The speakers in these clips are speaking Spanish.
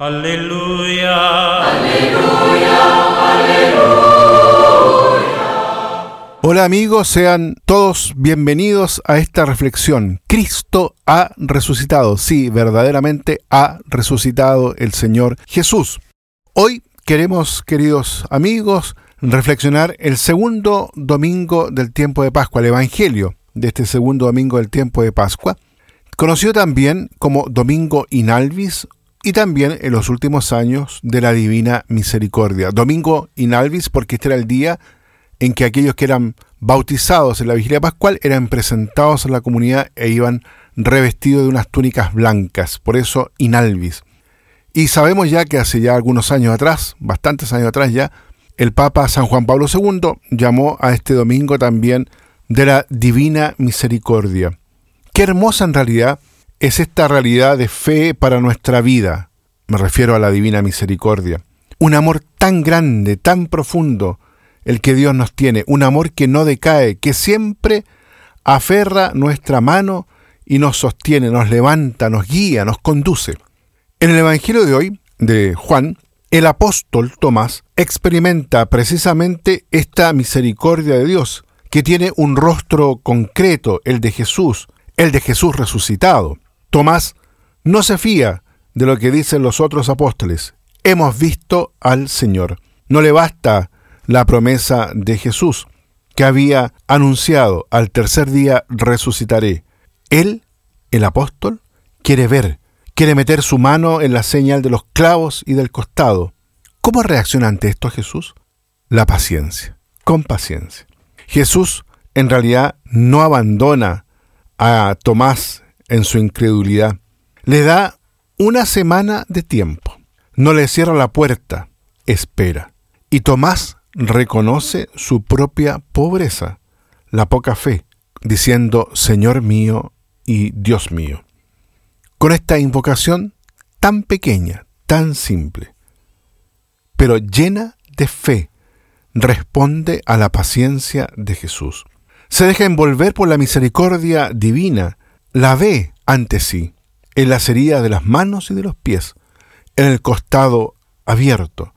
Aleluya. Aleluya. Aleluya. Hola amigos, sean todos bienvenidos a esta reflexión. Cristo ha resucitado. Sí, verdaderamente ha resucitado el Señor Jesús. Hoy queremos, queridos amigos, reflexionar el segundo domingo del tiempo de Pascua, el Evangelio de este segundo domingo del tiempo de Pascua, conocido también como Domingo Inalvis y también en los últimos años de la Divina Misericordia. Domingo Inalvis porque este era el día en que aquellos que eran bautizados en la vigilia pascual eran presentados a la comunidad e iban revestidos de unas túnicas blancas, por eso Inalvis. Y sabemos ya que hace ya algunos años atrás, bastantes años atrás ya, el Papa San Juan Pablo II llamó a este domingo también de la Divina Misericordia. Qué hermosa en realidad es esta realidad de fe para nuestra vida. Me refiero a la Divina Misericordia. Un amor tan grande, tan profundo, el que Dios nos tiene, un amor que no decae, que siempre aferra nuestra mano y nos sostiene, nos levanta, nos guía, nos conduce. En el Evangelio de hoy, de Juan, el apóstol Tomás experimenta precisamente esta misericordia de Dios, que tiene un rostro concreto, el de Jesús, el de Jesús resucitado. Tomás no se fía de lo que dicen los otros apóstoles. Hemos visto al Señor. No le basta la promesa de Jesús, que había anunciado al tercer día resucitaré. Él, el apóstol, quiere ver, quiere meter su mano en la señal de los clavos y del costado. ¿Cómo reacciona ante esto Jesús? La paciencia, con paciencia. Jesús en realidad no abandona a Tomás en su incredulidad. Le da una semana de tiempo. No le cierra la puerta, espera. Y Tomás reconoce su propia pobreza, la poca fe, diciendo Señor mío y Dios mío. Con esta invocación tan pequeña, tan simple, pero llena de fe, responde a la paciencia de Jesús. Se deja envolver por la misericordia divina, la ve ante sí, en la heridas de las manos y de los pies, en el costado abierto,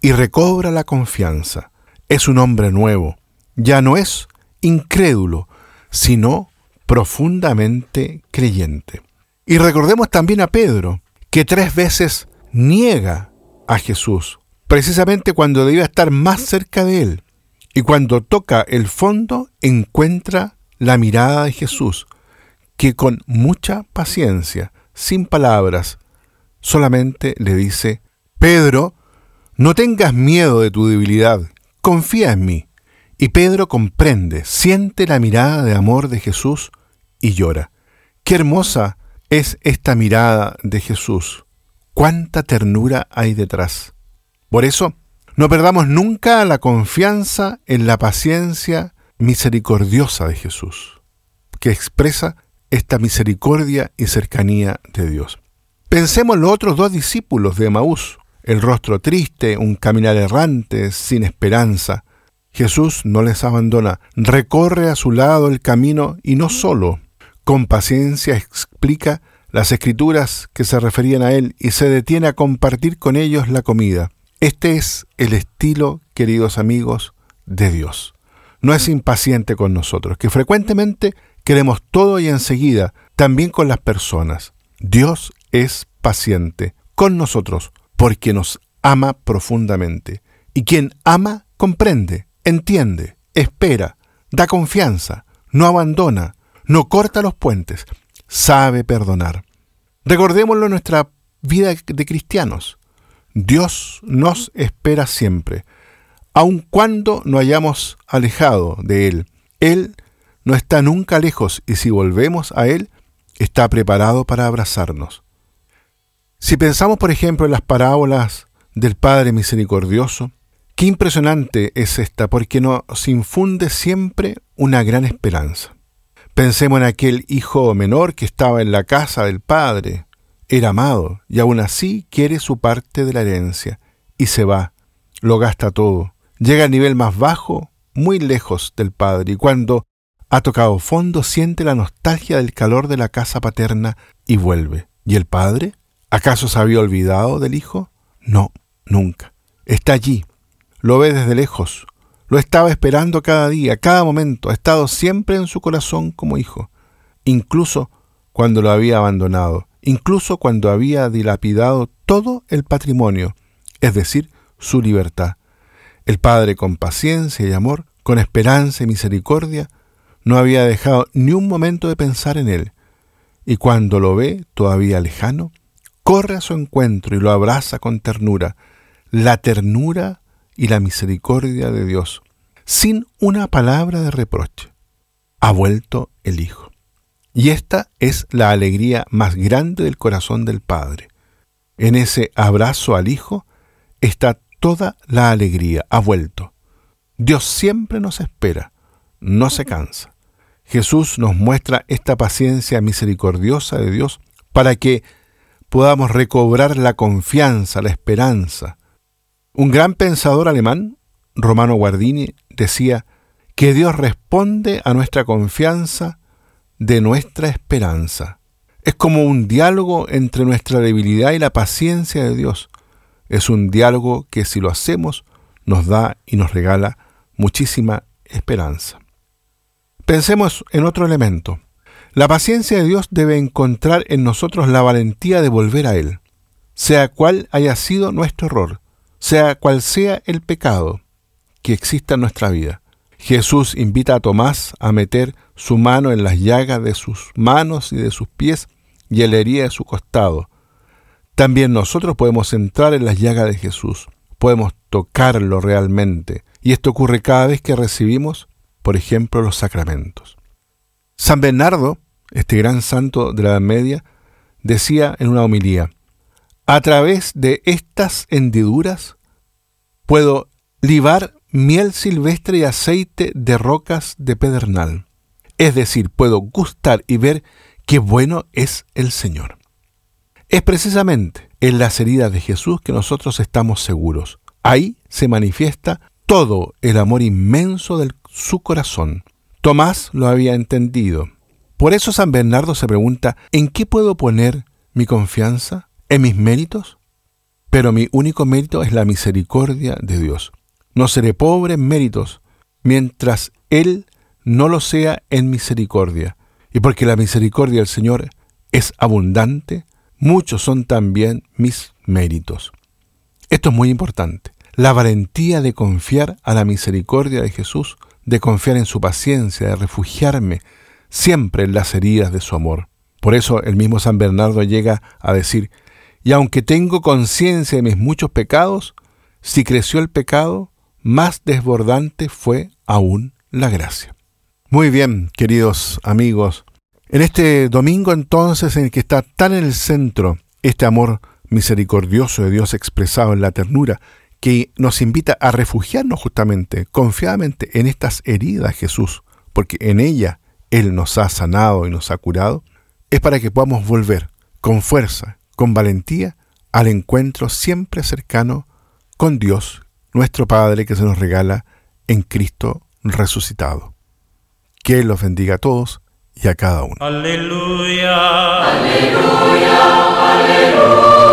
y recobra la confianza. Es un hombre nuevo. Ya no es incrédulo, sino profundamente creyente. Y recordemos también a Pedro, que tres veces niega a Jesús, precisamente cuando debía estar más cerca de él. Y cuando toca el fondo encuentra la mirada de Jesús, que con mucha paciencia, sin palabras, solamente le dice, Pedro, no tengas miedo de tu debilidad, confía en mí. Y Pedro comprende, siente la mirada de amor de Jesús y llora. Qué hermosa es esta mirada de Jesús. Cuánta ternura hay detrás. Por eso, no perdamos nunca la confianza en la paciencia misericordiosa de Jesús, que expresa esta misericordia y cercanía de Dios. Pensemos en los otros dos discípulos de Emaús, el rostro triste, un caminar errante, sin esperanza. Jesús no les abandona, recorre a su lado el camino y no solo, con paciencia explica las escrituras que se referían a él y se detiene a compartir con ellos la comida. Este es el estilo, queridos amigos, de Dios. No es impaciente con nosotros, que frecuentemente queremos todo y enseguida, también con las personas. Dios es paciente con nosotros, porque nos ama profundamente. Y quien ama, comprende, entiende, espera, da confianza, no abandona, no corta los puentes, sabe perdonar. Recordémoslo en nuestra vida de cristianos. Dios nos espera siempre, aun cuando no hayamos alejado de Él. Él no está nunca lejos y si volvemos a Él, está preparado para abrazarnos. Si pensamos, por ejemplo, en las parábolas del Padre Misericordioso, qué impresionante es esta, porque nos infunde siempre una gran esperanza. Pensemos en aquel hijo menor que estaba en la casa del Padre, era amado y aún así quiere su parte de la herencia y se va, lo gasta todo, llega al nivel más bajo, muy lejos del Padre y cuando ha tocado fondo siente la nostalgia del calor de la casa paterna y vuelve. ¿Y el Padre? ¿Acaso se había olvidado del Hijo? No, nunca. Está allí. Lo ve desde lejos. Lo estaba esperando cada día, cada momento. Ha estado siempre en su corazón como hijo. Incluso cuando lo había abandonado. Incluso cuando había dilapidado todo el patrimonio, es decir, su libertad. El Padre con paciencia y amor, con esperanza y misericordia, no había dejado ni un momento de pensar en él. Y cuando lo ve todavía lejano, corre a su encuentro y lo abraza con ternura, la ternura y la misericordia de Dios, sin una palabra de reproche. Ha vuelto el Hijo. Y esta es la alegría más grande del corazón del Padre. En ese abrazo al Hijo está toda la alegría, ha vuelto. Dios siempre nos espera, no se cansa. Jesús nos muestra esta paciencia misericordiosa de Dios para que podamos recobrar la confianza, la esperanza. Un gran pensador alemán, Romano Guardini, decía que Dios responde a nuestra confianza de nuestra esperanza. Es como un diálogo entre nuestra debilidad y la paciencia de Dios. Es un diálogo que si lo hacemos nos da y nos regala muchísima esperanza. Pensemos en otro elemento. La paciencia de Dios debe encontrar en nosotros la valentía de volver a Él, sea cual haya sido nuestro error, sea cual sea el pecado que exista en nuestra vida. Jesús invita a Tomás a meter su mano en las llagas de sus manos y de sus pies y en la herida de su costado. También nosotros podemos entrar en las llagas de Jesús, podemos tocarlo realmente, y esto ocurre cada vez que recibimos, por ejemplo, los sacramentos. San Bernardo este gran santo de la Edad Media, decía en una homilía, a través de estas hendiduras puedo libar miel silvestre y aceite de rocas de pedernal. Es decir, puedo gustar y ver qué bueno es el Señor. Es precisamente en las heridas de Jesús que nosotros estamos seguros. Ahí se manifiesta todo el amor inmenso de su corazón. Tomás lo había entendido. Por eso San Bernardo se pregunta, ¿en qué puedo poner mi confianza? ¿En mis méritos? Pero mi único mérito es la misericordia de Dios. No seré pobre en méritos mientras Él no lo sea en misericordia. Y porque la misericordia del Señor es abundante, muchos son también mis méritos. Esto es muy importante. La valentía de confiar a la misericordia de Jesús, de confiar en su paciencia, de refugiarme siempre en las heridas de su amor. Por eso el mismo San Bernardo llega a decir, y aunque tengo conciencia de mis muchos pecados, si creció el pecado, más desbordante fue aún la gracia. Muy bien, queridos amigos, en este domingo entonces en el que está tan en el centro este amor misericordioso de Dios expresado en la ternura, que nos invita a refugiarnos justamente, confiadamente en estas heridas Jesús, porque en ella él nos ha sanado y nos ha curado, es para que podamos volver con fuerza, con valentía, al encuentro siempre cercano con Dios, nuestro Padre que se nos regala en Cristo resucitado. Que Él los bendiga a todos y a cada uno. Aleluya. Aleluya. Aleluya.